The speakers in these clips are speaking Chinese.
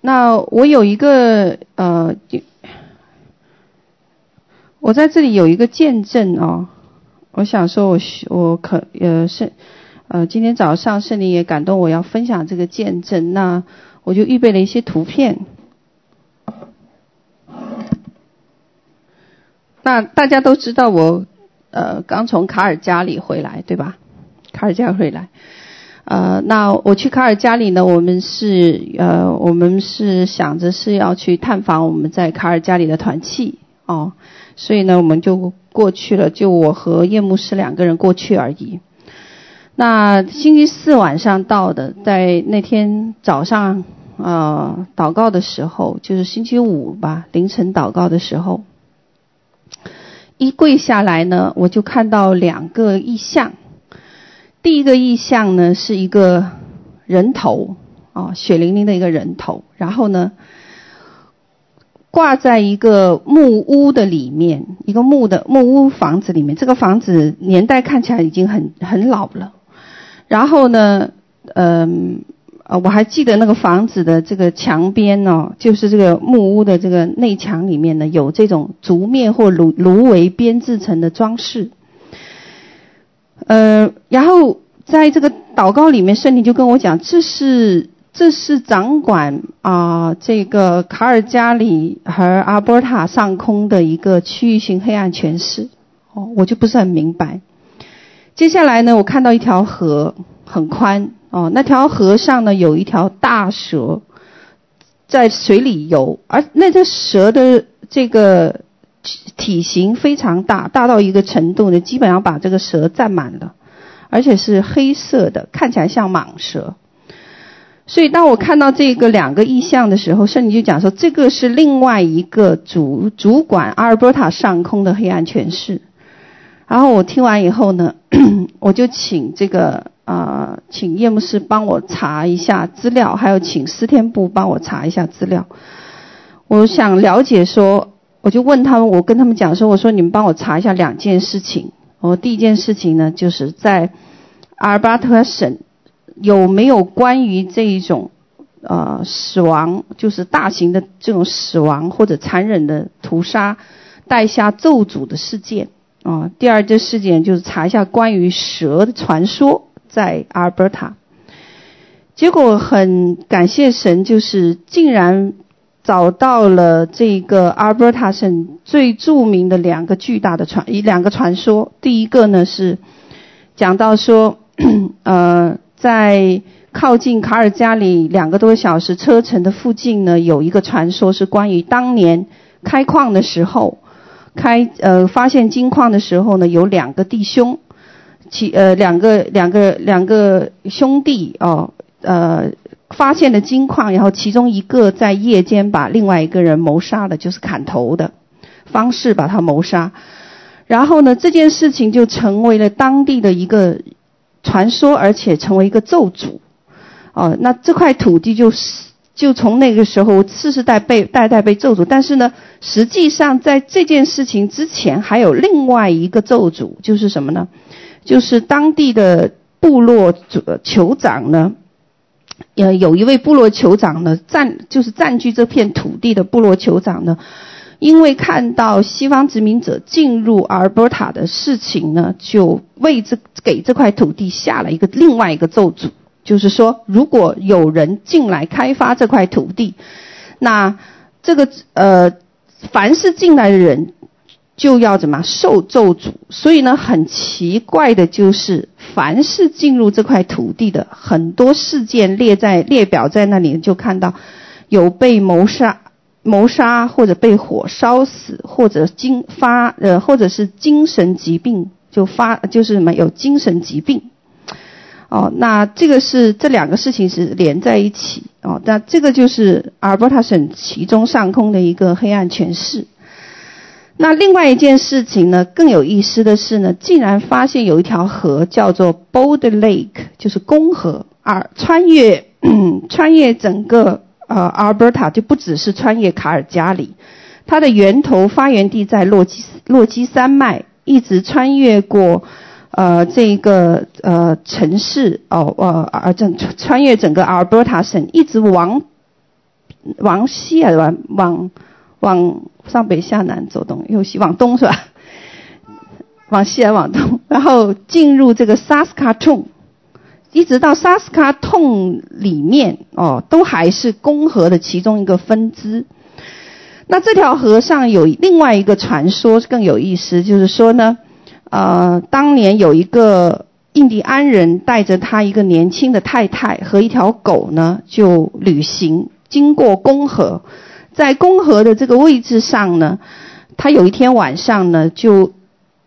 那我有一个呃，我在这里有一个见证哦，我想说我我可呃是呃今天早上圣灵也感动我要分享这个见证，那我就预备了一些图片。那大家都知道我呃刚从卡尔加里回来对吧？卡尔加里回来。呃，那我去卡尔加里呢，我们是呃，我们是想着是要去探访我们在卡尔加里的团契哦，所以呢，我们就过去了，就我和叶牧师两个人过去而已。那星期四晚上到的，在那天早上呃祷告的时候，就是星期五吧，凌晨祷告的时候，一跪下来呢，我就看到两个异象。第一个意象呢，是一个人头啊，血淋淋的一个人头，然后呢，挂在一个木屋的里面，一个木的木屋房子里面。这个房子年代看起来已经很很老了。然后呢，嗯，呃，我还记得那个房子的这个墙边哦，就是这个木屋的这个内墙里面呢，有这种竹篾或芦芦苇编制成的装饰。呃，然后在这个祷告里面，圣灵就跟我讲，这是这是掌管啊、这个卡尔加里和阿波塔上空的一个区域性黑暗权势。哦，我就不是很明白。接下来呢，我看到一条河很宽哦，那条河上呢有一条大蛇在水里游，而那只蛇的这个。体型非常大，大到一个程度呢，基本上把这个蛇占满了，而且是黑色的，看起来像蟒蛇。所以当我看到这个两个意象的时候，圣经就讲说，这个是另外一个主主管阿尔伯塔上空的黑暗权势。然后我听完以后呢，我就请这个啊、呃，请叶牧师帮我查一下资料，还有请司天部帮我查一下资料。我想了解说。我就问他们，我跟他们讲说，我说你们帮我查一下两件事情。我第一件事情呢，就是在阿尔巴特省有没有关于这一种呃死亡，就是大型的这种死亡或者残忍的屠杀带下咒诅的事件啊、第二件事件就是查一下关于蛇的传说在阿尔伯塔。结果很感谢神，就是竟然。找到了这个阿尔伯塔省最著名的两个巨大的传一两个传说。第一个呢是讲到说，呃，在靠近卡尔加里两个多小时车程的附近呢，有一个传说是关于当年开矿的时候，开呃发现金矿的时候呢，有两个弟兄，其呃两个两个两个兄弟哦，呃。发现了金矿，然后其中一个在夜间把另外一个人谋杀了，就是砍头的方式把他谋杀。然后呢，这件事情就成为了当地的一个传说，而且成为一个咒诅。哦，那这块土地就是就从那个时候世世代被代代被咒诅。但是呢，实际上在这件事情之前还有另外一个咒诅，就是什么呢？就是当地的部落酋长呢。呃，有一位部落酋长呢，占就是占据这片土地的部落酋长呢，因为看到西方殖民者进入阿尔伯塔的事情呢，就为这给这块土地下了一个另外一个咒诅，就是说，如果有人进来开发这块土地，那这个呃，凡是进来的人。就要怎么受咒诅，所以呢，很奇怪的就是，凡是进入这块土地的很多事件列在列表在那里，就看到有被谋杀、谋杀或者被火烧死，或者精发呃，或者是精神疾病就发就是什么有精神疾病。哦，那这个是这两个事情是连在一起哦，那这个就是阿尔伯塔省其中上空的一个黑暗权势。那另外一件事情呢，更有意思的是呢，竟然发现有一条河叫做 Boulder Lake，就是公河，而穿越 穿越整个呃阿尔伯塔，就不只是穿越卡尔加里，它的源头发源地在洛基洛基山脉，一直穿越过呃这个呃城市哦呃而整穿越整个阿尔伯塔省，一直往往西啊，往往往上北下南走东右西，往东是吧？往西还往东，然后进入这个萨斯卡通，一直到萨斯卡通里面哦，都还是公河的其中一个分支。那这条河上有另外一个传说更有意思，就是说呢，呃，当年有一个印第安人带着他一个年轻的太太和一条狗呢，就旅行经过公河，在公河的这个位置上呢，他有一天晚上呢就。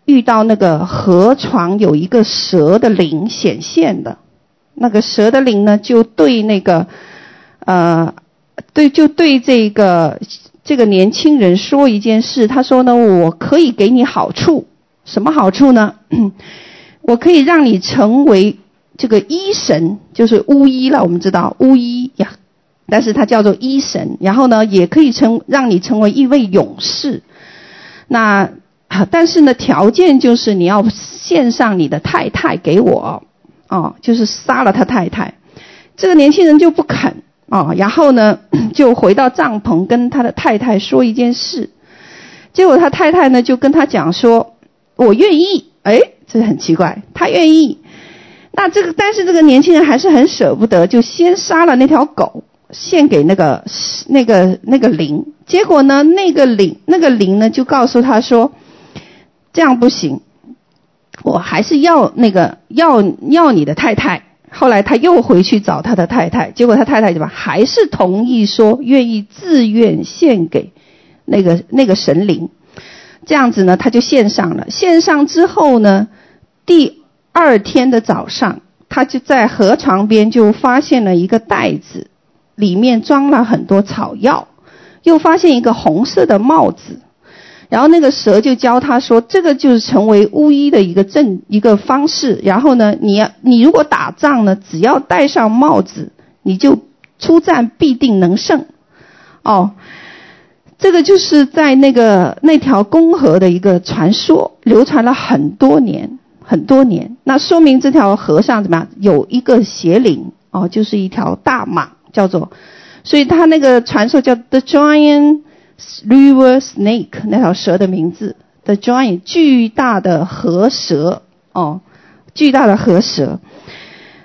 遇到那个河床有一个蛇的灵显现的，那个蛇的灵呢，就对那个，呃，对，就对这个这个年轻人说一件事。他说呢，我可以给你好处，什么好处呢？我可以让你成为这个医神，就是巫医了。我们知道巫医呀，但是他叫做医神。然后呢，也可以成让你成为一位勇士。那。但是呢，条件就是你要献上你的太太给我，哦，就是杀了他太太。这个年轻人就不肯，哦，然后呢，就回到帐篷跟他的太太说一件事。结果他太太呢就跟他讲说：“我愿意。”哎，这很奇怪，他愿意。那这个，但是这个年轻人还是很舍不得，就先杀了那条狗，献给那个那个那个灵。结果呢，那个灵那个灵呢就告诉他说。这样不行，我还是要那个要要你的太太。后来他又回去找他的太太，结果他太太就吧还是同意说愿意自愿献给那个那个神灵。这样子呢，他就献上了。献上之后呢，第二天的早上，他就在河床边就发现了一个袋子，里面装了很多草药，又发现一个红色的帽子。然后那个蛇就教他说：“这个就是成为巫医的一个正一个方式。然后呢，你要你如果打仗呢，只要戴上帽子，你就出战必定能胜。”哦，这个就是在那个那条公河的一个传说，流传了很多年很多年。那说明这条河上怎么样？有一个邪灵哦，就是一条大蟒，叫做，所以他那个传说叫 The Giant。River Snake 那条蛇的名字，The Giant 巨大的河蛇哦，巨大的河蛇。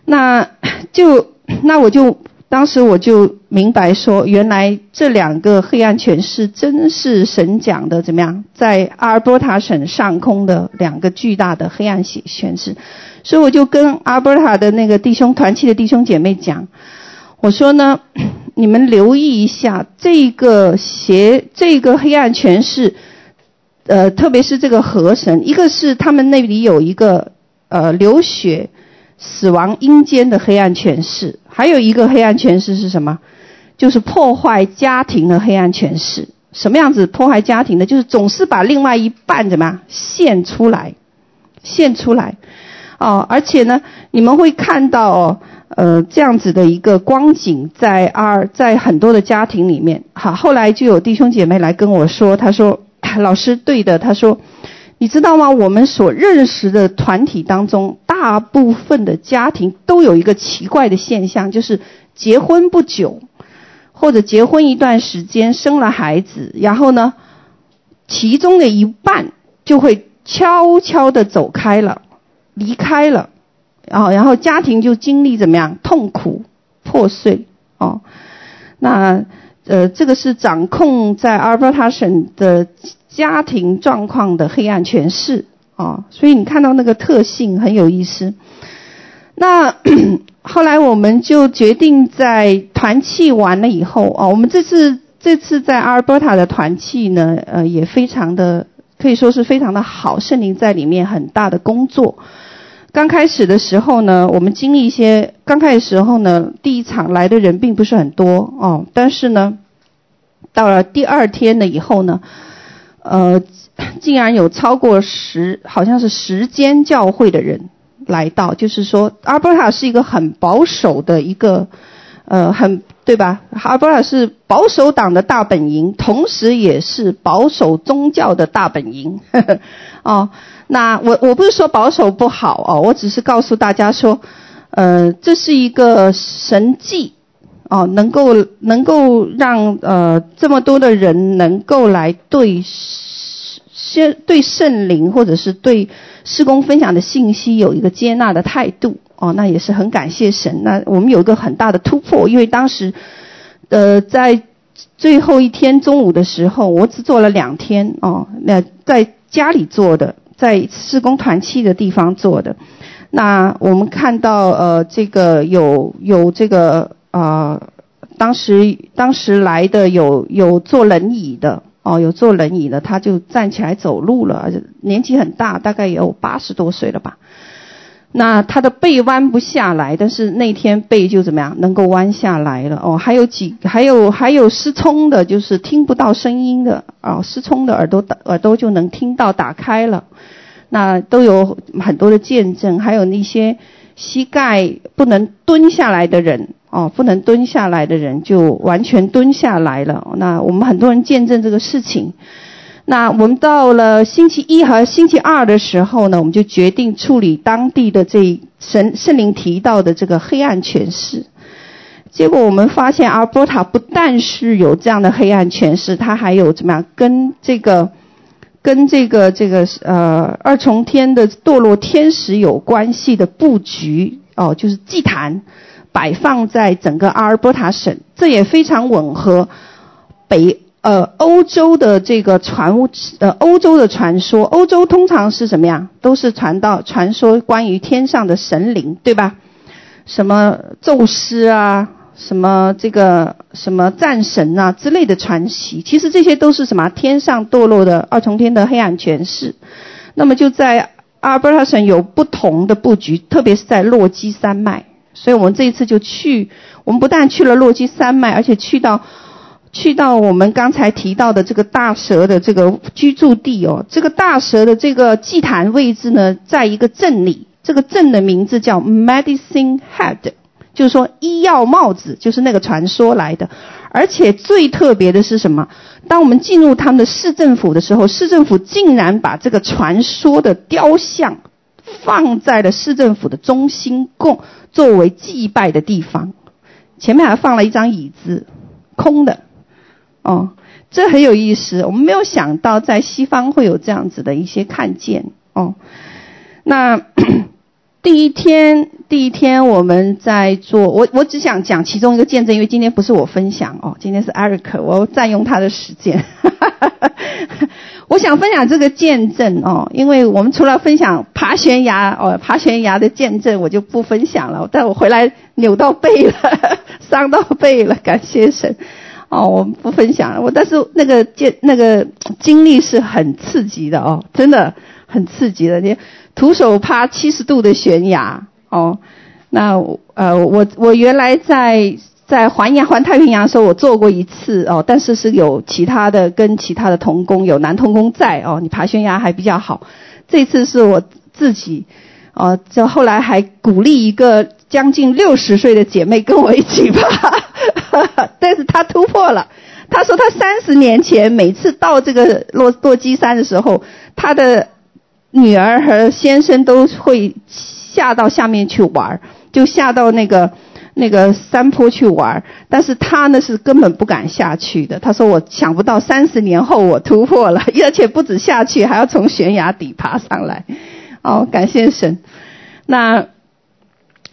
那 就那我就当时我就明白说，原来这两个黑暗权势真是神讲的怎么样，在阿尔伯塔省上空的两个巨大的黑暗权势。所以我就跟阿尔伯塔的那个弟兄团契的弟兄姐妹讲，我说呢。你们留意一下这个邪，这个黑暗权势，呃，特别是这个河神，一个是他们那里有一个呃流血、死亡、阴间的黑暗权势，还有一个黑暗权势是什么？就是破坏家庭的黑暗权势。什么样子破坏家庭的？就是总是把另外一半怎么样献出来，献出来，哦，而且呢，你们会看到哦。呃，这样子的一个光景，在二在很多的家庭里面，好，后来就有弟兄姐妹来跟我说，他说，老师对的，他说，你知道吗？我们所认识的团体当中，大部分的家庭都有一个奇怪的现象，就是结婚不久，或者结婚一段时间，生了孩子，然后呢，其中的一半就会悄悄地走开了，离开了。哦，然后家庭就经历怎么样？痛苦破碎哦。那呃，这个是掌控在阿尔伯塔省的家庭状况的黑暗诠释哦。所以你看到那个特性很有意思。那后来我们就决定在团契完了以后哦，我们这次这次在阿尔伯塔的团契呢，呃，也非常的可以说是非常的好，圣灵在里面很大的工作。刚开始的时候呢，我们经历一些。刚开始时候呢，第一场来的人并不是很多哦，但是呢，到了第二天了以后呢，呃，竟然有超过十，好像是十间教会的人来到。就是说，阿尔伯塔是一个很保守的一个，呃，很对吧？阿尔伯塔是保守党的大本营，同时也是保守宗教的大本营。呵 呵哦。那我我不是说保守不好哦，我只是告诉大家说，呃，这是一个神迹哦，能够能够让呃这么多的人能够来对先对圣灵或者是对施工分享的信息有一个接纳的态度哦，那也是很感谢神。那我们有一个很大的突破，因为当时呃在最后一天中午的时候，我只做了两天哦，那在家里做的，在施工团契的地方做的。那我们看到呃这个有有这个。呃，当时当时来的有有坐轮椅的哦，有坐轮椅的，他就站起来走路了，年纪很大，大概也有八十多岁了吧。那他的背弯不下来，但是那天背就怎么样，能够弯下来了哦。还有几还有还有失聪的，就是听不到声音的哦，失聪的耳朵耳朵就能听到，打开了。那都有很多的见证，还有那些膝盖不能蹲下来的人。哦，不能蹲下来的人就完全蹲下来了。那我们很多人见证这个事情。那我们到了星期一和星期二的时候呢，我们就决定处理当地的这神圣灵提到的这个黑暗权势。结果我们发现，阿波塔不但是有这样的黑暗权势，它还有怎么样跟这个跟这个这个呃二重天的堕落天使有关系的布局哦，就是祭坛。摆放在整个阿尔伯塔省，这也非常吻合北呃欧洲的这个传呃欧洲的传说。欧洲通常是什么呀？都是传到传说关于天上的神灵，对吧？什么宙斯啊，什么这个什么战神啊之类的传奇，其实这些都是什么？天上堕落的二重天的黑暗权势。那么就在阿尔伯塔省有不同的布局，特别是在落基山脉。所以我们这一次就去，我们不但去了落基山脉，而且去到，去到我们刚才提到的这个大蛇的这个居住地哦。这个大蛇的这个祭坛位置呢，在一个镇里，这个镇的名字叫 Medicine Head，就是说医药帽子，就是那个传说来的。而且最特别的是什么？当我们进入他们的市政府的时候，市政府竟然把这个传说的雕像。放在了市政府的中心供作为祭拜的地方，前面还放了一张椅子，空的。哦，这很有意思。我们没有想到在西方会有这样子的一些看见。哦，那 第一天，第一天我们在做，我我只想讲其中一个见证，因为今天不是我分享哦，今天是 Eric，我占用他的时间。我想分享这个见证哦，因为我们除了分享爬悬崖哦，爬悬崖的见证我就不分享了。但我回来扭到背了，伤到背了，感谢神哦，我不分享了。我但是那个见那个经历是很刺激的哦，真的很刺激的。你徒手爬七十度的悬崖哦，那呃我我原来在。在环亚环太平洋的时候，我做过一次哦，但是是有其他的跟其他的童工有男童工在哦，你爬悬崖还比较好。这次是我自己哦，就后来还鼓励一个将近六十岁的姐妹跟我一起爬，但是他突破了。他说他三十年前每次到这个洛洛基山的时候，他的女儿和先生都会下到下面去玩，就下到那个。那个山坡去玩，但是他呢是根本不敢下去的。他说：“我想不到三十年后我突破了，而且不止下去，还要从悬崖底爬上来。”哦，感谢神。那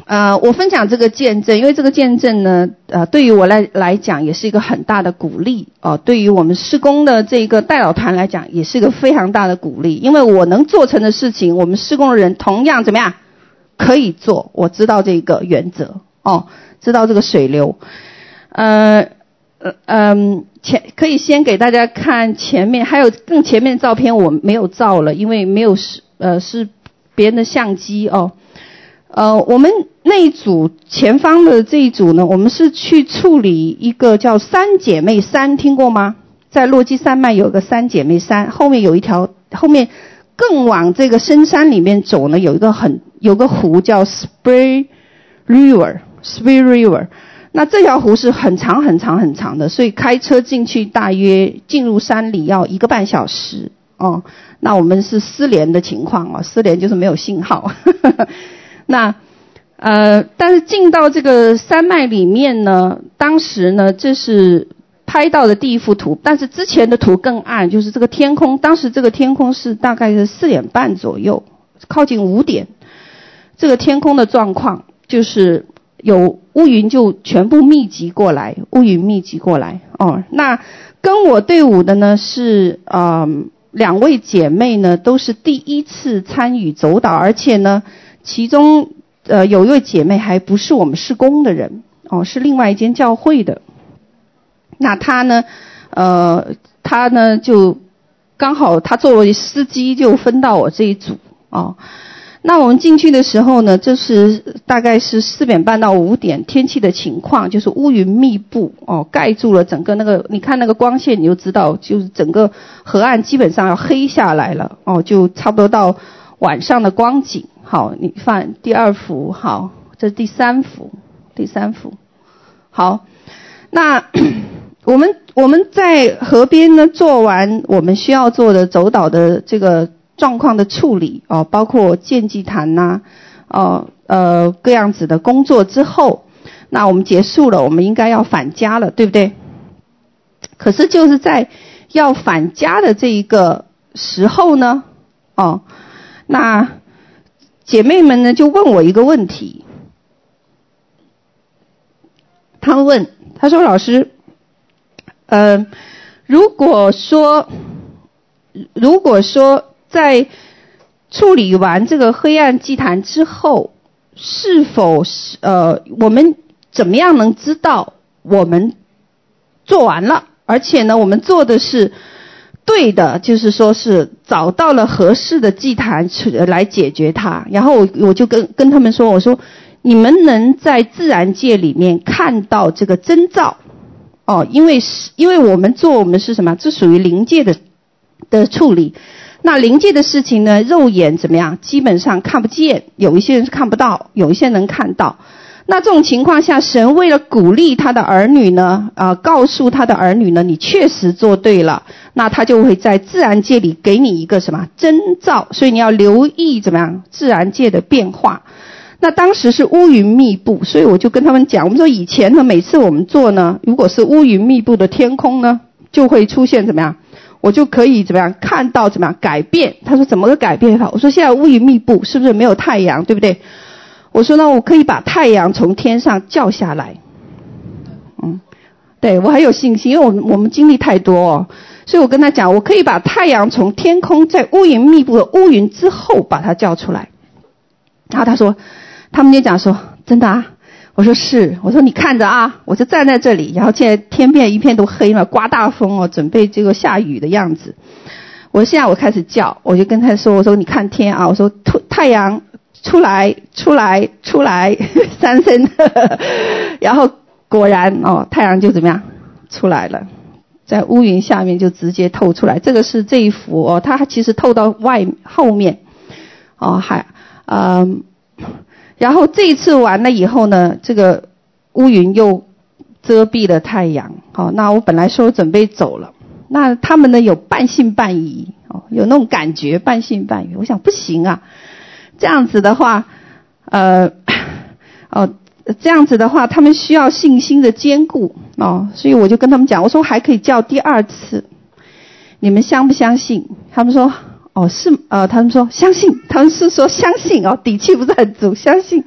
呃，我分享这个见证，因为这个见证呢，呃，对于我来来讲也是一个很大的鼓励哦。对于我们施工的这个代老团来讲，也是一个非常大的鼓励，因为我能做成的事情，我们施工的人同样怎么样可以做。我知道这个原则。哦，知道这个水流，呃，呃，嗯，前可以先给大家看前面，还有更前面的照片我没有照了，因为没有是呃是别人的相机哦，呃我们那一组前方的这一组呢，我们是去处理一个叫三姐妹山，听过吗？在落基山脉有个三姐妹山，后面有一条，后面更往这个深山里面走呢，有一个很有个湖叫 Spray River。Spirit River，那这条湖是很长很长很长的，所以开车进去大约进入山里要一个半小时哦。那我们是失联的情况哦，失联就是没有信号。那呃，但是进到这个山脉里面呢，当时呢，这是拍到的第一幅图，但是之前的图更暗，就是这个天空，当时这个天空是大概是四点半左右，靠近五点，这个天空的状况就是有乌云就全部密集过来，乌云密集过来哦。那跟我队伍的呢是呃两位姐妹呢，都是第一次参与走岛，而且呢，其中。呃，有一位姐妹还不是我们施工的人哦，是另外一间教会的。那她呢，呃，她呢就刚好她作为司机就分到我这一组哦。那我们进去的时候呢，这是大概是四点半到五点，天气的情况就是乌云密布哦，盖住了整个那个，你看那个光线你就知道，就是整个河岸基本上要黑下来了哦，就差不多到晚上的光景。好，你放第二幅，好，这是第三幅，第三幅，好，那 我们我们在河边呢做完我们需要做的走岛的这个状况的处理哦，包括建祭坛呐，哦呃各样子的工作之后，那我们结束了，我们应该要返家了，对不对？可是就是在要返家的这一个时候呢，哦，那。姐妹们呢就问我一个问题，她问，她说：“老师，呃，如果说，如果说在处理完这个黑暗祭坛之后，是否是呃，我们怎么样能知道我们做完了？而且呢，我们做的是？”对的，就是说是找到了合适的祭坛去来解决它。然后我我就跟跟他们说，我说你们能在自然界里面看到这个征兆哦，因为是因为我们做我们是什么？这属于灵界的的处理。那灵界的事情呢，肉眼怎么样？基本上看不见，有一些人是看不到，有一些能看到。那这种情况下，神为了鼓励他的儿女呢，啊、告诉他的儿女呢，你确实做对了，那他就会在自然界里给你一个什么征兆，所以你要留意怎么样自然界的变化。那当时是乌云密布，所以我就跟他们讲，我们说以前呢，每次我们做呢，如果是乌云密布的天空呢，就会出现怎么样，我就可以怎么样看到怎么样改变。他说怎么个改变法？我说现在乌云密布，是不是没有太阳，对不对？我说呢，我可以把太阳从天上叫下来，嗯，对，我很有信心，因为我们我们经历太多哦，所以我跟他讲，我可以把太阳从天空在乌云密布的乌云之后把它叫出来。然后他说，他们就讲说，真的啊？我说是，我说你看着啊，我就站在这里，然后现在天边一片都黑嘛，刮大风哦，准备这个下雨的样子。我现在我开始叫，我就跟他说，我说你看天啊，我说太阳。出来，出来，出来，三声，然后果然哦，太阳就怎么样出来了，在乌云下面就直接透出来。这个是这一幅哦，它其实透到外后面，哦还嗯，然后这一次完了以后呢，这个乌云又遮蔽了太阳。好，那我本来说准备走了，那他们呢有半信半疑哦，有那种感觉半信半疑。我想不行啊。这样子的话，呃，哦，这样子的话，他们需要信心的坚固哦，所以我就跟他们讲，我说还可以叫第二次，你们相不相信？他们说，哦，是，呃，他们说相信，他们是说相信哦，底气不是很足，相信。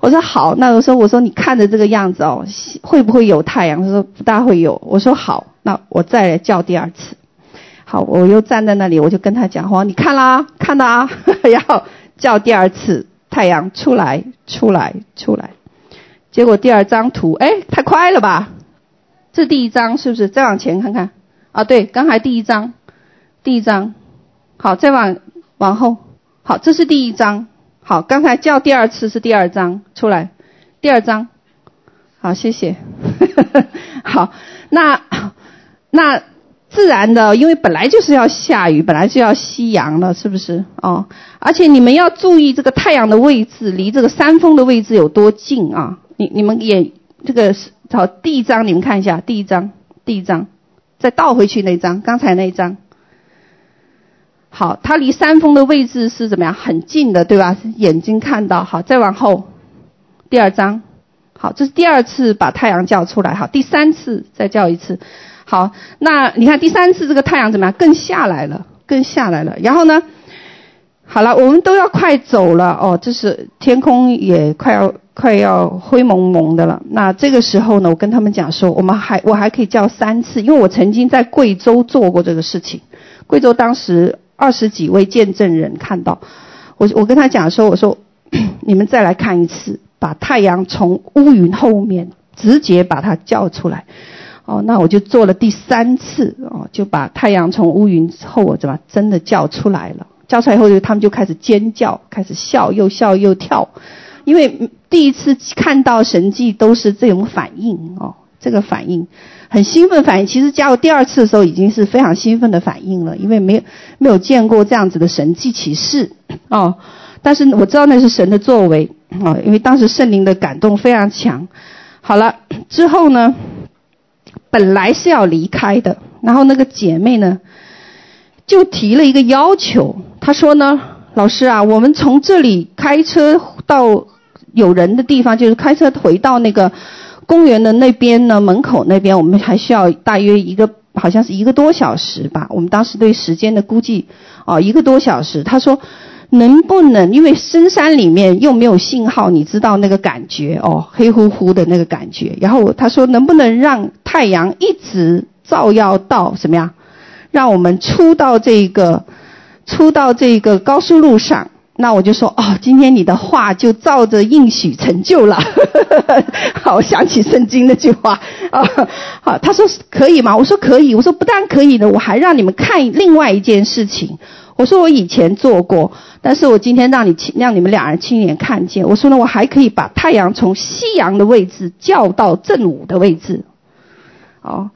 我说好，那我说我说你看着这个样子哦，会不会有太阳？他说不大会有。我说好，那我再来叫第二次。好，我又站在那里，我就跟他讲话，你看啦，看到啊，然后。叫第二次太阳出来，出来，出来。结果第二张图，哎，太快了吧？这第一张是不是？再往前看看。啊，对，刚才第一张，第一张。好，再往往后。好，这是第一张。好，刚才叫第二次是第二张出来，第二张。好，谢谢。好，那那。自然的，因为本来就是要下雨，本来就要夕阳了，是不是？哦，而且你们要注意这个太阳的位置离这个山峰的位置有多近啊？你你们也这个是好，第一张你们看一下，第一张，第一张，再倒回去那张，刚才那张。好，它离山峰的位置是怎么样？很近的，对吧？眼睛看到。好，再往后，第二张。好，这是第二次把太阳叫出来。好，第三次再叫一次。好，那你看第三次这个太阳怎么样？更下来了，更下来了。然后呢？好了，我们都要快走了哦，这是天空也快要快要灰蒙蒙的了。那这个时候呢，我跟他们讲说，我们还我还可以叫三次，因为我曾经在贵州做过这个事情。贵州当时二十几位见证人看到，我我跟他讲说，我说 你们再来看一次。把太阳从乌云后面直接把它叫出来，哦，那我就做了第三次哦，就把太阳从乌云后我怎么真的叫出来了？叫出来以后，就他们就开始尖叫，开始笑，又笑又跳，因为第一次看到神迹都是这种反应哦，这个反应很兴奋反应。其实加入第二次的时候已经是非常兴奋的反应了，因为没有没有见过这样子的神迹启示哦，但是我知道那是神的作为。哦，因为当时圣灵的感动非常强。好了，之后呢，本来是要离开的，然后那个姐妹呢，就提了一个要求。她说呢，老师啊，我们从这里开车到有人的地方，就是开车回到那个公园的那边呢，门口那边，我们还需要大约一个，好像是一个多小时吧。我们当时对时间的估计，哦，一个多小时。她说。能不能因为深山里面又没有信号，你知道那个感觉哦，黑乎乎的那个感觉。然后他说，能不能让太阳一直照耀到什么样？让我们出到这个，出到这个高速路上。那我就说哦，今天你的话就照着应许成就了。好，想起圣经那句话啊。好，他说可以吗？我说可以。我说不但可以的，我还让你们看另外一件事情。我说我以前做过。但是我今天让你亲让你们两人亲眼看见，我说呢，我还可以把太阳从夕阳的位置叫到正午的位置，哦，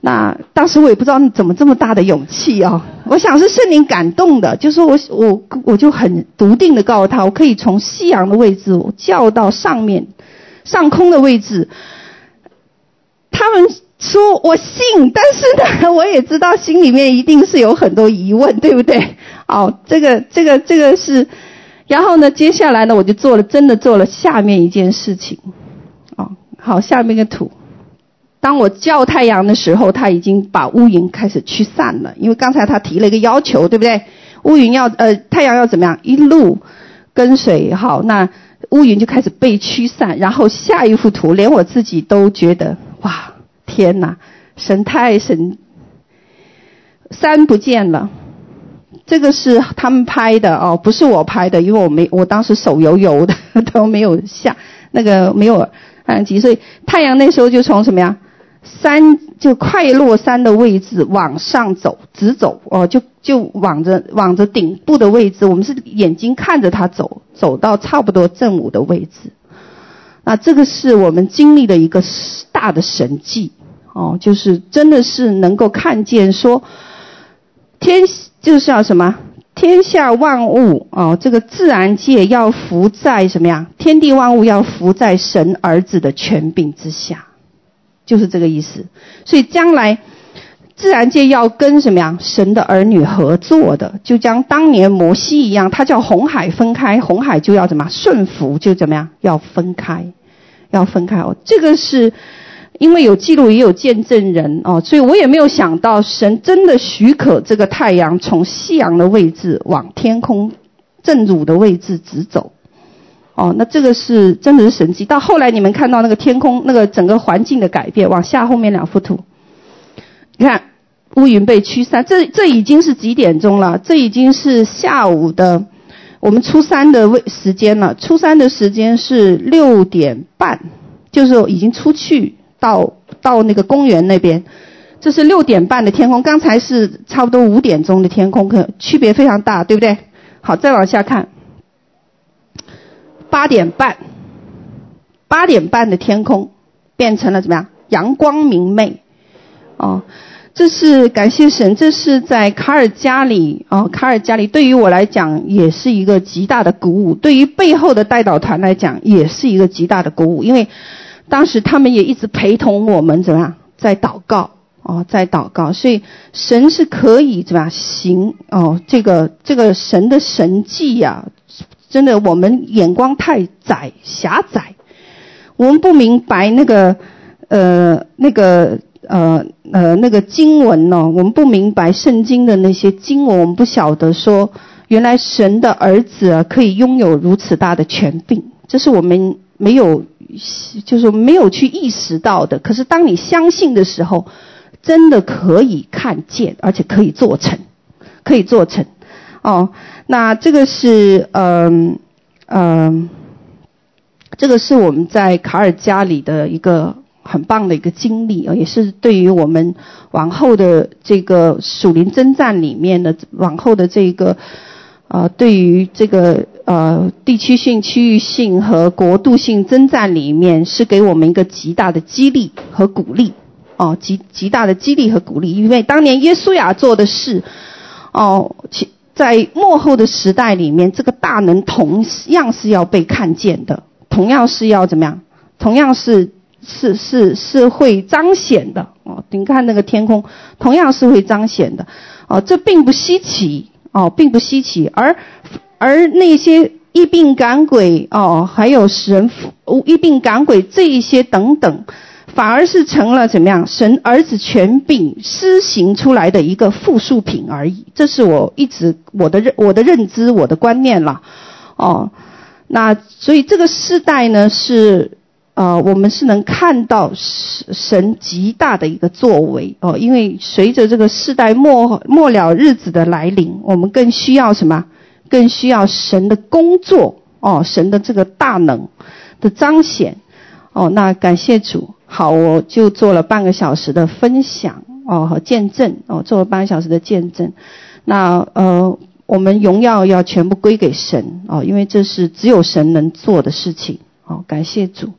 那当时我也不知道你怎么这么大的勇气哦，我想是圣灵感动的，就是我我我就很笃定的告诉他，我可以从夕阳的位置叫到上面上空的位置，他们说我信，但是呢，我也知道心里面一定是有很多疑问，对不对？哦，这个这个这个是，然后呢，接下来呢，我就做了，真的做了下面一件事情。哦，好，下面一个图。当我叫太阳的时候，它已经把乌云开始驱散了，因为刚才他提了一个要求，对不对？乌云要呃，太阳要怎么样？一路跟随，好，那乌云就开始被驱散。然后下一幅图，连我自己都觉得，哇，天哪，神太神，山不见了。这个是他们拍的哦，不是我拍的，因为我没，我当时手油油的，都没有下那个没有按机，所以太阳那时候就从什么呀，山就快落山的位置往上走，直走哦，就就往着往着顶部的位置，我们是眼睛看着它走，走到差不多正午的位置。那这个是我们经历的一个大的神迹哦，就是真的是能够看见说天。就是要什么？天下万物哦，这个自然界要服在什么呀？天地万物要服在神儿子的权柄之下，就是这个意思。所以将来自然界要跟什么呀？神的儿女合作的，就将当年摩西一样，他叫红海分开，红海就要怎么顺服，就怎么样？要分开，要分开哦。这个是。因为有记录也有见证人哦，所以我也没有想到神真的许可这个太阳从夕阳的位置往天空正午的位置直走，哦，那这个是真的是神迹。到后来你们看到那个天空那个整个环境的改变，往下后面两幅图，你看乌云被驱散，这这已经是几点钟了？这已经是下午的我们初三的位时间了。初三的时间是六点半，就是已经出去。到到那个公园那边，这是六点半的天空，刚才是差不多五点钟的天空，可区别非常大，对不对？好，再往下看，八点半，八点半的天空变成了怎么样？阳光明媚，哦，这是感谢神，这是在卡尔加里哦，卡尔加里对于我来讲也是一个极大的鼓舞，对于背后的代祷团来讲也是一个极大的鼓舞，因为。当时他们也一直陪同我们，怎么样，在祷告哦，在祷告，所以神是可以怎么样行哦？这个这个神的神迹呀、真的我们眼光太窄狭窄，我们不明白那个呃那个呃呃那个经文呢、我们不明白圣经的那些经文，我们不晓得说，原来神的儿子啊可以拥有如此大的权柄，这是我们没有就是没有去意识到的。可是当你相信的时候，真的可以看见，而且可以做成，可以做成。哦，那这个是嗯嗯。呃呃这个是我们在卡尔加里的一个很棒的一个经历啊，也是对于我们往后的这个属灵征战里面的往后的这个呃，对于这个呃地区性、区域性和国度性征战里面，是给我们一个极大的激励和鼓励哦，极极大的激励和鼓励，因为当年耶稣亚做的事哦，其在末后的时代里面，这个大能同样是要被看见的。同样是要怎么样？同样是是是是会彰显的哦。你看那个天空，同样是会彰显的哦。这并不稀奇哦，并不稀奇。而而那些疫病赶鬼哦，还有使人医病赶鬼这一些等等，反而是成了怎么样？神儿子权柄施行出来的一个附属品而已。这是我一直我的认我的认知我的观念了哦。那所以这个世代呢，是呃，我们是能看到神神极大的一个作为哦，因为随着这个世代末末了日子的来临，我们更需要什么？更需要神的工作哦，神的这个大能的彰显哦。那感谢主，好，我就做了半个小时的分享哦和见证哦，做了半个小时的见证。那呃。我们荣耀要全部归给神哦，因为这是只有神能做的事情哦。感谢主。